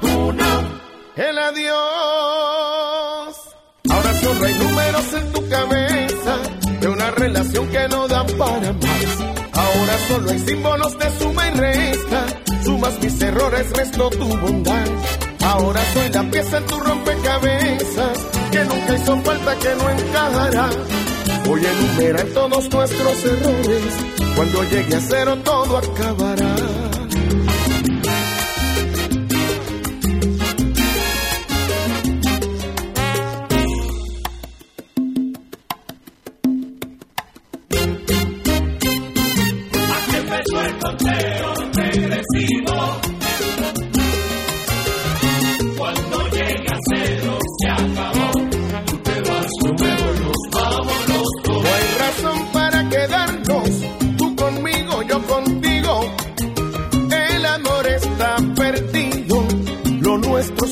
Speaker 8: el adiós. Ahora solo hay números en tu cabeza de una relación que no da para más. Ahora solo hay símbolos de suma y resta. Sumas mis errores, resto tu bondad. Ahora soy la pieza en tu rompecabezas, que nunca hizo falta que no encajará. Voy a enumerar todos nuestros errores, cuando llegue a cero todo acabará.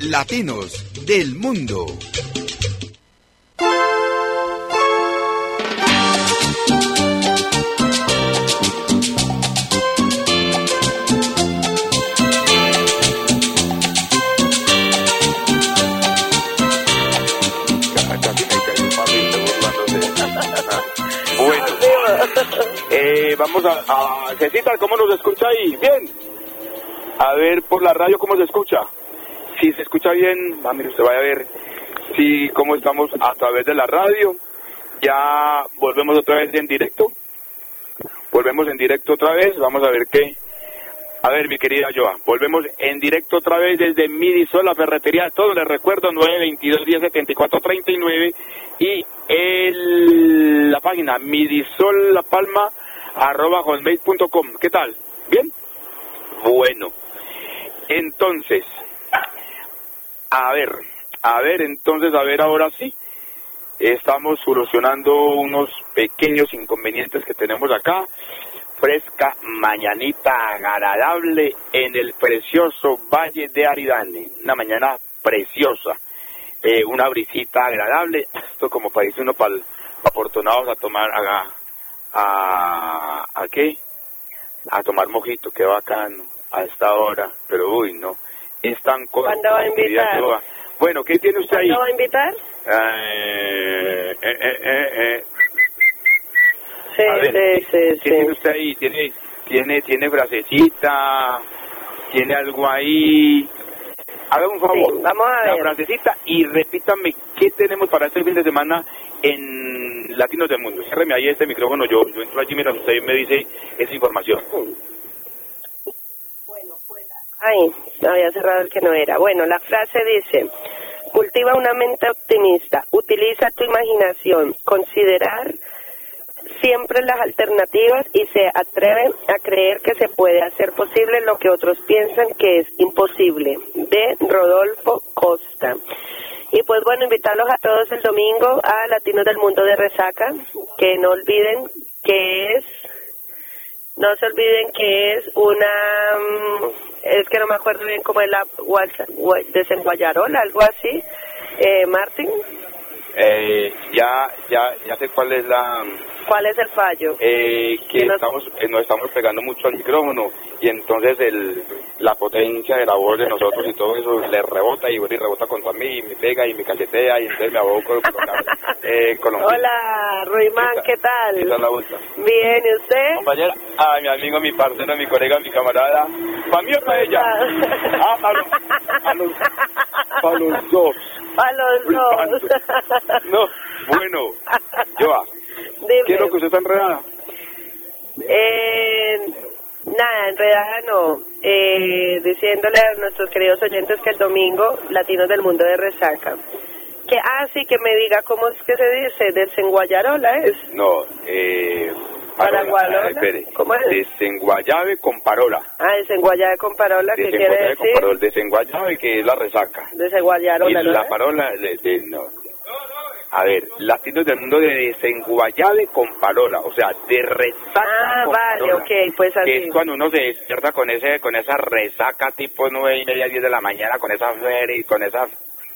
Speaker 5: Latinos del Mundo.
Speaker 1: Eh, vamos a, a Cecita, ¿cómo nos escucha ahí? Bien. A ver por la radio cómo se escucha. Si se escucha bien, va, mire, usted vaya a ver si cómo estamos a través de la radio. Ya volvemos otra vez en directo. Volvemos en directo otra vez. Vamos a ver qué. A ver, mi querida Joa, volvemos en directo otra vez desde Midisol, la ferretería. Todo les recuerdo, 922 1074 39 y el, la página midisollapalma arroba hotmail.com. ¿Qué tal? ¿Bien? Bueno, entonces, a ver, a ver, entonces, a ver, ahora sí, estamos solucionando unos pequeños inconvenientes que tenemos acá. Fresca, mañanita agradable en el precioso Valle de Aridane. Una mañana preciosa, eh, una brisita agradable. Esto como para uno para aportonados a tomar, a, a, a qué? A tomar mojito, qué bacano, a esta hora. Pero uy, no, es tan corto.
Speaker 2: ¿Cuándo va a invitar?
Speaker 1: Bueno, ¿qué tiene usted ahí?
Speaker 2: ¿No va a invitar?
Speaker 1: Eh, eh, eh, eh, eh.
Speaker 2: Sí,
Speaker 1: A ver,
Speaker 2: sí, sí,
Speaker 1: ¿Qué tiene usted ahí? ¿Tiene, tiene, tiene frasecita? ¿Tiene algo ahí? Haga un favor.
Speaker 2: Vamos a
Speaker 1: La
Speaker 2: ver.
Speaker 1: frasecita y repítame qué tenemos para este fin de semana en Latinos del Mundo. Ciérreme ahí este micrófono. Yo, yo entro allí mientras usted me dice esa información.
Speaker 2: Ay, había cerrado el que no era. Bueno, la frase dice, cultiva una mente optimista, utiliza tu imaginación, considerar siempre las alternativas y se atreve a creer que se puede hacer posible lo que otros piensan que es imposible. De Rodolfo Costa. Y pues bueno, invitarlos a todos el domingo a Latinos del Mundo de Resaca, que no olviden que es no se olviden que es una, mm, es que no me acuerdo bien cómo es la desenguayarola, algo así, eh, Martín.
Speaker 1: Eh, ya, ya, ya sé cuál es la...
Speaker 2: ¿Cuál es el fallo?
Speaker 1: Eh, que
Speaker 2: nos-
Speaker 1: estamos, eh, nos estamos pegando mucho al micrófono y entonces el, la potencia de la voz de nosotros y todo eso le rebota y y rebota contra mí y me pega y me cachetea y entonces me aboco con eh, Colombia.
Speaker 2: Hola, Ruimán, ¿qué tal?
Speaker 1: Esa es la vuelta.
Speaker 2: Bien, ¿y usted?
Speaker 1: Compañera, a mi amigo, mi parcero, mi colega, mi camarada. ¿Para mí o para ella? Ah, para los, a los, para los dos.
Speaker 2: A los dos.
Speaker 1: No, bueno, Joa,
Speaker 2: Dime.
Speaker 1: ¿qué es lo que usted está enredada?
Speaker 2: Eh, nada, en realidad no. Eh, diciéndole a nuestros queridos oyentes que el domingo, Latinos del Mundo de Resaca. Que, ah, sí, que me diga cómo es que se dice, desenguayarola es.
Speaker 1: No, eh...
Speaker 2: Paragualola.
Speaker 1: ah, espere.
Speaker 2: ¿Cómo es?
Speaker 1: Desenguayabe con parola.
Speaker 2: Ah, desenguayabe con parola, ¿qué quiere
Speaker 1: Desenguayabe con
Speaker 2: decir?
Speaker 1: parola. Desenguayabe que es la resaca.
Speaker 2: Desenguayarola,
Speaker 1: y
Speaker 2: ¿no?
Speaker 1: la parola de, de- no. A ver, latinos del mundo de desenguayabe con parola, o sea, de resaca
Speaker 2: Ah,
Speaker 1: con
Speaker 2: vale, ok, pues
Speaker 1: que
Speaker 2: así.
Speaker 1: es cuando uno se despierta con ese con esa resaca tipo nueve y media, diez de la mañana, con esa feria, con esa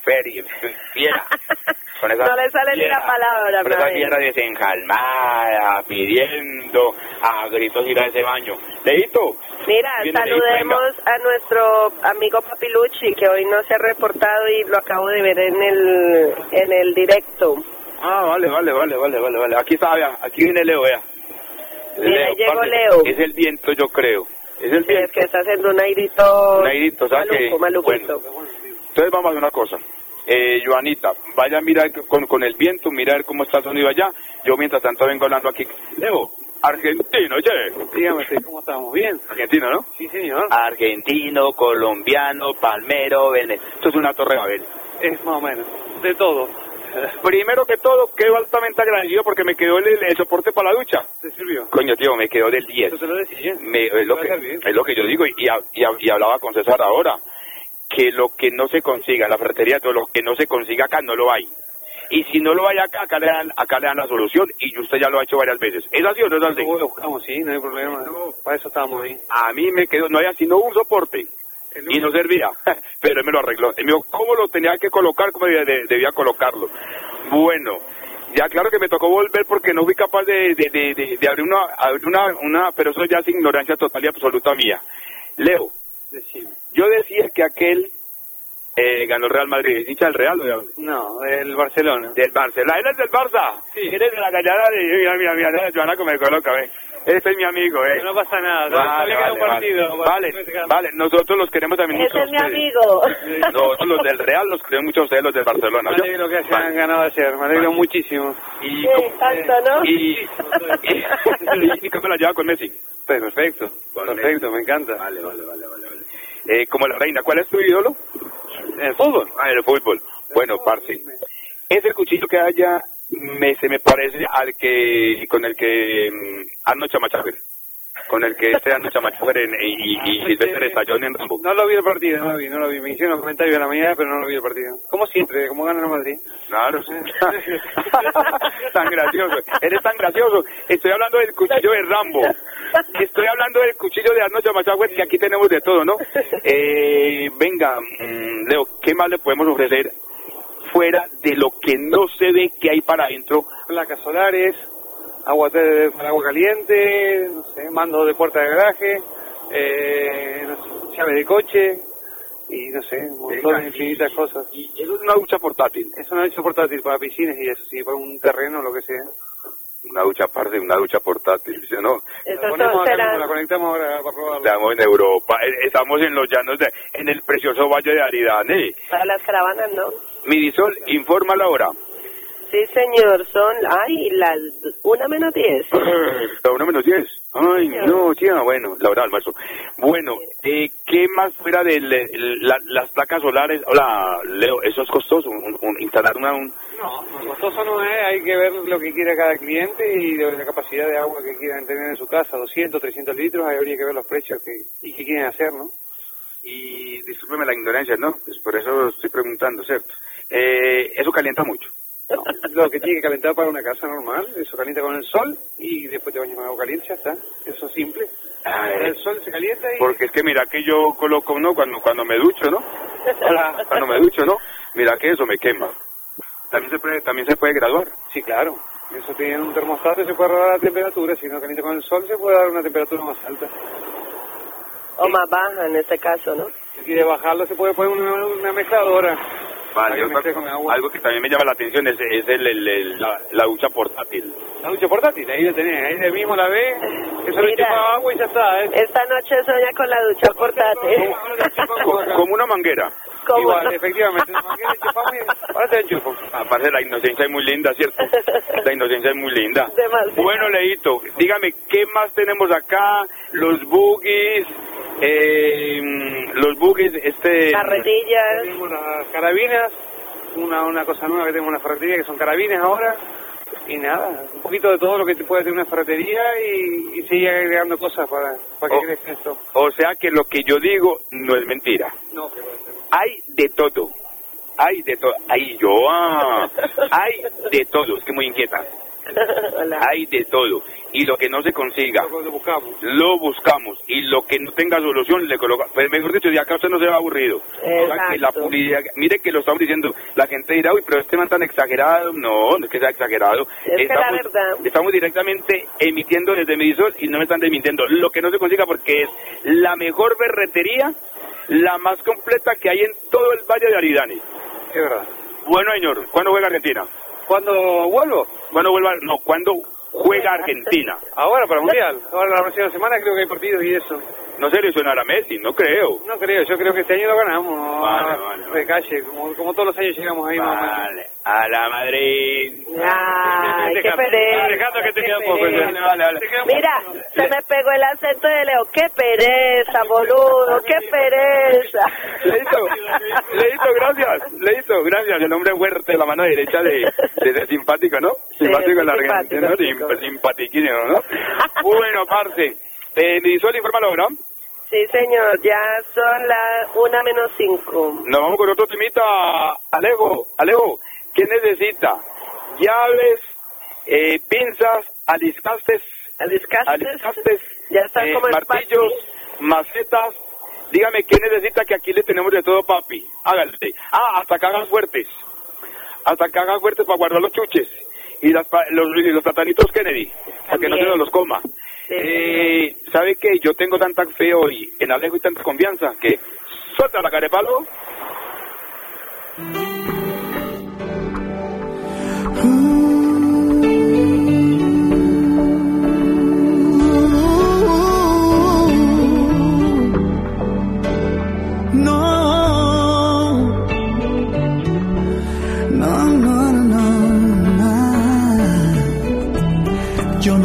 Speaker 1: feria, fiera. Con esa
Speaker 2: No le sale ni la palabra,
Speaker 1: Con esa fiera desenjalmada, pidiendo a gritos ir a ese baño. Leito,
Speaker 2: Mira, saludemos a nuestro amigo Papilucci, que hoy no se ha reportado y lo acabo de ver en el, en el directo.
Speaker 1: Ah, vale, vale, vale, vale, vale, vale. Aquí está, vea, aquí viene Leo, vea.
Speaker 2: Mira, llegó Leo.
Speaker 1: Es el viento, yo creo. Es el
Speaker 2: Sí, es
Speaker 1: viento.
Speaker 2: que está haciendo un airito...
Speaker 1: Un airito, ¿sabes qué?
Speaker 2: maluco, maluquito.
Speaker 1: Bueno, entonces vamos a hacer una cosa. Eh, Joanita, vaya a mirar con, con el viento, mira a ver cómo está el sonido allá. Yo mientras tanto vengo hablando aquí. Leo, argentino, oye.
Speaker 9: Dígame, usted, ¿cómo estamos? ¿Bien?
Speaker 1: Argentino, ¿no?
Speaker 9: Sí, señor.
Speaker 1: Argentino, colombiano, palmero, venezolano. Esto es una torre Babel.
Speaker 9: Es más o menos. De todo.
Speaker 1: Primero que todo, quedo altamente agradecido porque me quedó el, el soporte para la ducha.
Speaker 9: ¿Te sirvió?
Speaker 1: Coño, tío, me quedó del 10.
Speaker 9: Eso te lo decía.
Speaker 1: Me- es, lo que, es lo que yo digo y, y, y hablaba con César ahora, que lo que no se consiga en la ferretería, todo lo que no se consiga acá no lo hay. Y si no lo hay acá, acá le dan, acá le dan la solución y usted ya lo ha hecho varias veces. ¿Es así o no es así?
Speaker 9: Lo buscamos, sí, no hay problema. Para eso estábamos ahí.
Speaker 1: A mí me quedó, no había sino un soporte y no servía, pero él me lo arregló. Él me dijo, ¿cómo lo tenía que colocar? ¿Cómo debía, de- debía colocarlo? Bueno, ya claro que me tocó volver porque no fui capaz de, de, de, de- de abrir, una, abrir una, una, pero eso ya es ignorancia total y absoluta mía. Leo. Yo decía que aquel eh, ganó el Real Madrid, ¿es hincha del Real o de-
Speaker 9: No, del Barcelona.
Speaker 1: del Barcelona? ¿Eres del Barça? Sí. Eres de la gallada de... Mira, mira, mira, mira, Joana, que me coloca, ve. Este es mi amigo, eh.
Speaker 9: No pasa nada.
Speaker 1: Vale, vale,
Speaker 9: un partido.
Speaker 1: vale. Vale, vale, nosotros los queremos también mucho
Speaker 2: Ese
Speaker 1: a
Speaker 2: es mi amigo.
Speaker 1: Nosotros los del Real los queremos mucho a ustedes, los del Barcelona.
Speaker 9: Me alegro que hayan
Speaker 1: Vale.
Speaker 9: ganado ayer. Me alegro
Speaker 1: Vale.
Speaker 9: muchísimo.
Speaker 1: Y,
Speaker 2: tanto, ¿no?
Speaker 1: y, y, y cómo la lleva con Messi.
Speaker 9: Pues, perfecto.
Speaker 1: Con
Speaker 9: Perfecto, me encanta.
Speaker 1: Vale, vale, vale, vale. Eh, como la reina, ¿cuál es tu ídolo?
Speaker 9: ¿En el fútbol?
Speaker 1: Ah, en el fútbol. Bueno, parce. Ese cuchillo que haya me, se me parece al que con el que mm, Chamachafer. Con el que este Arnold Chamachafer en- y, y, y Silvestre Stallone en Rambo.
Speaker 9: No lo vi el partido, no lo vi, no lo vi. Me hicieron los comentarios de la mañana, pero no lo vi el partido. Como siempre, como gana el Madrid.
Speaker 1: Claro, sí. tan gracioso. Eres tan gracioso. Estoy hablando del cuchillo de Rambo. Estoy hablando del cuchillo de Arnold Chamachafer, que aquí tenemos de todo, ¿no? Eh, venga, mm, Leo, ¿qué más le podemos ofrecer fuera de lo que no se ve que hay para adentro?
Speaker 9: Placas solares, agua para agua caliente, no sé, mando de puerta de garaje, eh, no sé, llave de coche y no sé, un montón de infinitas cosas.
Speaker 1: Y eso es una ducha portátil.
Speaker 9: Es una ducha portátil para piscinas y eso, sí, para un terreno, lo que sea.
Speaker 1: Una ducha aparte, una ducha portátil, ¿sí o no?
Speaker 9: La ponemos
Speaker 2: son,
Speaker 9: acá,
Speaker 2: serán-
Speaker 9: la conectamos ahora para probarlo.
Speaker 1: Estamos en Europa, eh, estamos en los llanos, de, en el precioso Valle de Aridane.
Speaker 2: para las caravanas, ¿no?
Speaker 1: Midisol, informa la hora.
Speaker 2: Sí, señor, son, ay, las una menos diez.
Speaker 1: La una menos diez. Ay, no, tía, bueno, la hora de almuerzo. Bueno, eh, ¿qué más fuera de le- la- las placas solares? Hola, Leo, eso es costoso, un- un- instalar una... Un,
Speaker 9: No, no, costoso no es, hay que ver lo que quiere cada cliente y de la capacidad de agua que quieran tener en su casa, 200, 300 litros, ahí habría que ver los precios que, y qué quieren hacer, ¿no?
Speaker 1: y discúlpeme la ignorancia, ¿no? Pues por eso estoy preguntando, ¿cierto? Eh, eso calienta mucho.
Speaker 9: Lo que tiene que calentar para una casa normal, eso calienta con el sol y después te bañas con agua caliente, ya está. Eso es simple.
Speaker 1: Ah, eh,
Speaker 9: el sol se calienta y...
Speaker 1: Porque es que mira que yo coloco, ¿no? Cuando, cuando me ducho, ¿no? Cuando me ducho, ¿no? Mira que eso me quema. también se puede, también se puede graduar.
Speaker 9: Sí, claro. Eso tiene un termostato y se puede rodar la temperatura. Si no calienta con el sol, se puede dar una temperatura más alta.
Speaker 2: O más baja en este caso, ¿no?
Speaker 9: Si quiere bajarlo, se puede poner una, una mezcladora.
Speaker 1: Vale,
Speaker 9: Para que
Speaker 1: otra-
Speaker 9: mezcle con agua.
Speaker 1: algo que también me llama la atención es, es el, el- el- la, la ducha portátil.
Speaker 9: La ducha portátil, ahí la tenés. Ahí de mismo la ves. Eso le
Speaker 2: Mira.
Speaker 9: chupa agua y ya está. ¿eh?
Speaker 2: Esta noche sueña con la ducha portátil.
Speaker 1: Co- Como una manguera.
Speaker 2: ¿Cómo
Speaker 9: Igual,
Speaker 2: no?
Speaker 9: efectivamente. Una manguera, enchufamos y- Ahora te enchufo.
Speaker 1: Aparte la inocencia es muy linda, ¿cierto? La inocencia es muy linda.
Speaker 2: Demasiado.
Speaker 1: Bueno, Leito, dígame, ¿qué más tenemos acá? Los boogies, eh, los boogies, este...
Speaker 2: Carretillas.
Speaker 9: Tenemos las carabinas, una, una cosa nueva que tenemos en la ferretería que son carabines ahora. Y nada, un poquito de todo lo que te puede tener una ferretería y, y seguir agregando cosas para, para que
Speaker 1: Oh.
Speaker 9: crezca esto.
Speaker 1: O sea que lo que yo digo no es mentira.
Speaker 9: No,
Speaker 1: Hay de todo. Hay de todo. Ay, yo, ah, hay de todo. Es que muy inquieta. Hay de todo. Y lo que no se consiga,
Speaker 9: lo buscamos.
Speaker 1: lo buscamos. Y lo que no tenga solución, le coloca. Pero mejor dicho, de acá usted no se va aburrido. O sea, que la
Speaker 2: Exacto.
Speaker 1: publicidad, mire que lo estamos diciendo. La gente dirá, uy, pero este man tan exagerado. No, no es que sea exagerado.
Speaker 2: Es que la verdad-
Speaker 1: estamos directamente emitiendo desde Medisol y no me están desmintiendo. Lo que no se consiga porque es la mejor berretería, la más completa que hay en todo el Valle de Aridane.
Speaker 9: Es verdad.
Speaker 1: Bueno, señor, ¿cuándo juega Argentina?
Speaker 9: ¿Cuándo vuelvo?
Speaker 1: ¿Cuándo vuelva? No, ¿cuándo juega Argentina?
Speaker 9: Ahora, para el Mundial. Ahora, la próxima semana creo que hay partidos y eso.
Speaker 1: No se le sonará a Messi, no creo.
Speaker 9: No creo, yo creo que este año lo ganamos.
Speaker 1: Vale, vale,
Speaker 9: De calle, como, como todos los años llegamos ahí.
Speaker 1: Vale, a la Madrid.
Speaker 2: Ay, qué pereza.
Speaker 9: que te un poco.
Speaker 1: Vale, vale, vale.
Speaker 2: Mira, se me pegó el acento de Leo. ¡Qué pereza, boludo! ¡Qué pereza!
Speaker 1: Leito, Leito, gracias. Leito, gracias. El hombre fuerte, la mano derecha de, de, de simpático, ¿no?
Speaker 2: Sí,
Speaker 1: Simpático en la
Speaker 2: simpático,
Speaker 1: Argentina, ¿no? simpatiquísimo, ¿no? Bueno, parce. Eh, Medisol, infórmalo, ¿no?
Speaker 2: Sí, señor, ya son las una menos cinco.
Speaker 1: Nos vamos con otro temita. Alejo, Alejo, ¿qué necesita? Llaves, eh, pinzas, alistastes,
Speaker 2: ¿Aliscastes?
Speaker 1: alistastes,
Speaker 2: Ya está
Speaker 1: eh,
Speaker 2: como
Speaker 1: martillos, macetas. Dígame, ¿qué necesita? Que aquí le tenemos de todo, papi. Hágale. Ah, hasta cagas fuertes. Hasta cagas fuertes para guardar los chuches. Y las, los, los platanitos Kennedy, para que no se los coma. Eh, ¿Sabe qué? Yo tengo tanta fe hoy en Alejo y tanta confianza que suelta la carepalo.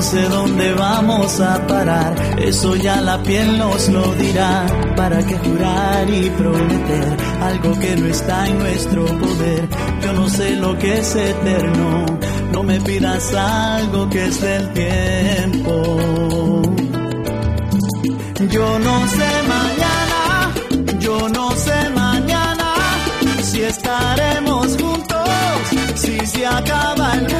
Speaker 10: No sé dónde vamos a parar, eso ya la piel nos lo dirá. ¿Para qué jurar y prometer algo que no está en nuestro poder? Yo no sé lo que es eterno, no me pidas algo que es del tiempo. Yo no sé mañana, yo no sé mañana si estaremos juntos, si se acaba el mundo.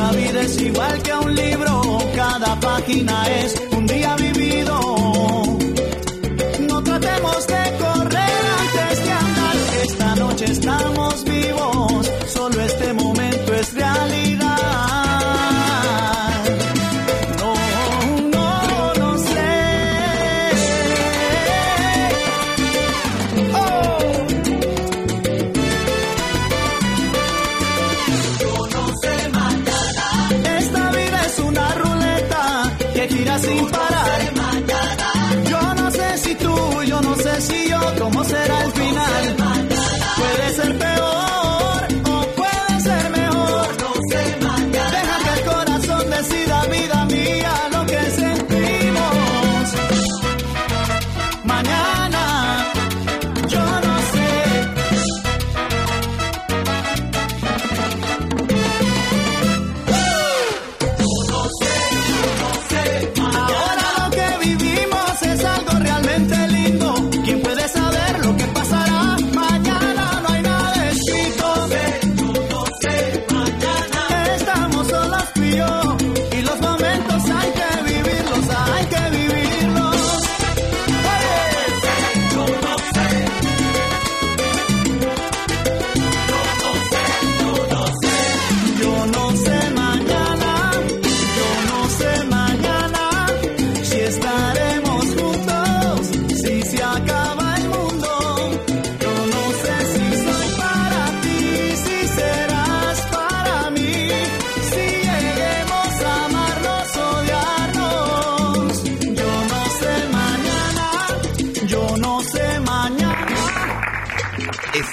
Speaker 10: Esta vida es igual que un libro, cada página es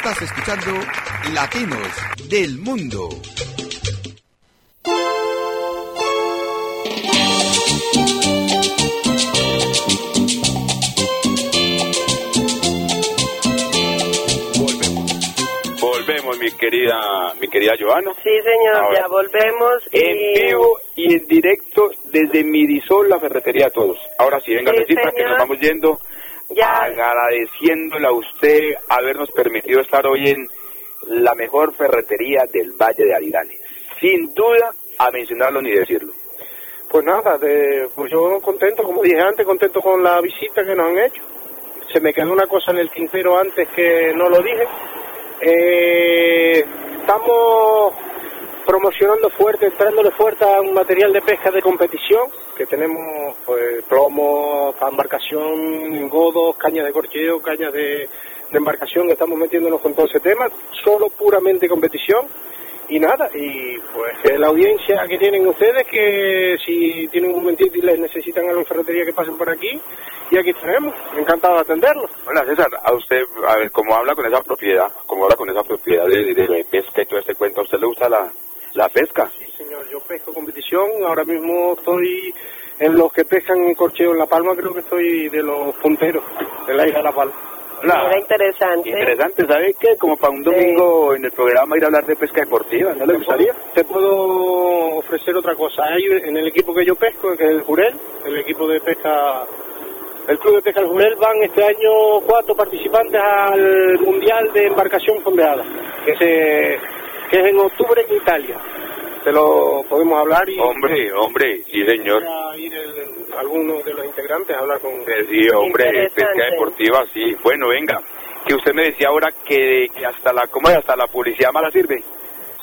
Speaker 5: Estás escuchando Latinos del Mundo.
Speaker 1: Volvemos, mi querida, mi querida Joana.
Speaker 2: Sí, señor,
Speaker 1: Ahora,
Speaker 2: ya volvemos.
Speaker 1: En vivo y en directo desde Midisol, la ferretería a todos. Ahora sí, venga,
Speaker 2: Sí,
Speaker 1: Recita, que nos vamos yendo.
Speaker 2: Ya.
Speaker 1: Agradeciéndole a usted habernos permitido estar hoy en la mejor ferretería del Valle de Aridane. Sin duda, a mencionarlo ni decirlo.
Speaker 6: Pues nada, de, pues yo contento, como dije antes, contento con la visita que nos han hecho. Se me quedó una cosa en el tintero antes que no lo dije. Eh, estamos promocionando fuerte, entrándole fuerte a un material de pesca de competición, que tenemos pues plomo para embarcación, godos, cañas de corcheo, cañas de, embarcación, estamos metiéndonos con todo ese tema, solo puramente competición. Y nada, y pues la audiencia que tienen ustedes, que si tienen un momentito y les necesitan a la ferretería que pasen por aquí, y aquí tenemos, encantado de atenderlos.
Speaker 1: Hola César, a usted, a ver, como habla con esa propiedad, como habla con esa propiedad de, de, de pesca y todo este cuento, ¿a usted le gusta la, la pesca?
Speaker 6: Sí, señor, yo pesco competición, ahora mismo estoy en los que pescan en corcheo en La Palma, creo que estoy de los punteros de la isla de La Palma.
Speaker 2: Era interesante.
Speaker 1: Interesante, ¿sabe qué? Como para un domingo en el programa ir a hablar de pesca deportiva, ¿no le gustaría?
Speaker 6: Te puedo ofrecer otra cosa. Hay en el equipo que yo pesco, que es el Jurel, el equipo de pesca, el club de pesca del Jurel, van este año cuatro participantes al Mundial de Embarcación Fondeada, que, se, que es en octubre en Italia. Te lo podemos hablar y...
Speaker 1: Hombre, hombre, sí señor.
Speaker 6: ir el- alguno de los integrantes a hablar con...
Speaker 1: Sí, hombre, pesca deportiva, sí. Bueno, venga, que usted me decía ahora que, que hasta la, ¿cómo es? Hasta la publicidad mala sirve.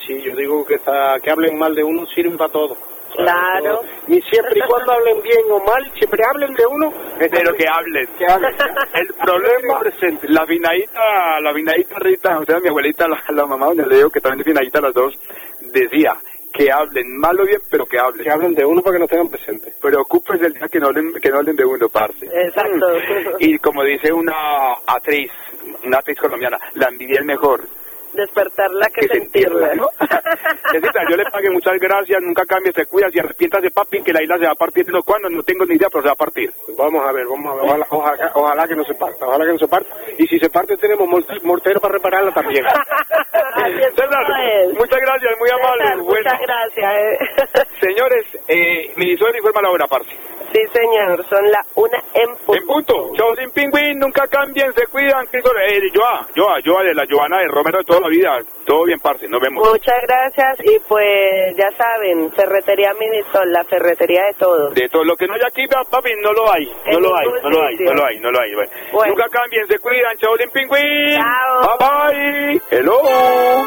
Speaker 6: Sí, yo digo que, está- que hablen mal de uno sirve para todo.
Speaker 2: Claro.
Speaker 6: Y siempre y cuando hablen bien o mal, siempre hablen de uno.
Speaker 1: Pero que hablen.
Speaker 6: Que hablen.
Speaker 1: El problema, la finadita, la finadita Rita, o sea, mi abuelita, la, la mamá donde le digo que también es finadita las dos, decía que hablen mal o bien, pero que hablen.
Speaker 6: Que hablen de uno para que nos tengan presente.
Speaker 1: Preocúpese el día que no hablen, que no hablen de uno, parce.
Speaker 2: Exacto.
Speaker 1: Y como dice una actriz, una actriz colombiana, la envidia es mejor
Speaker 2: Despertarla que,
Speaker 1: que sentirla,
Speaker 2: sentirla.
Speaker 1: ¿no? Cecita, yo le pague muchas gracias, nunca cambie, se cuida, si arrepiéntase, papi, que la isla se va a partir, no cuándo, no tengo ni idea, pero se va a partir.
Speaker 6: Vamos a ver, vamos a ver. Ojalá, ojalá, ojalá que no se parta, ojalá que no se parta. Y si se parte, tenemos morte- mortero para repararla también.
Speaker 1: César, muchas gracias, muy amable.
Speaker 2: César,
Speaker 1: Bueno,
Speaker 2: Muchas gracias. eh.
Speaker 1: señores, eh, Minisol informa la hora, parce.
Speaker 2: Sí, señor, son la una en punto.
Speaker 1: En punto, chao sin pingüín, nunca cambien, se cuidan, Cristo, eh, Joa, Joa, Joa de la Joana de Romero de todos la vida. Todo bien, parce, nos vemos.
Speaker 2: Muchas gracias y pues ya saben, Ferretería Minisol, la ferretería de todo.
Speaker 1: De todo lo que no hay aquí, pa- papi, no lo hay. No lo hay, no lo hay, no lo hay, no lo hay.
Speaker 2: Bueno.
Speaker 1: Nunca cambien, se cuidan. Chao, Pingüín.
Speaker 2: Chao.
Speaker 1: Bye bye. Hello.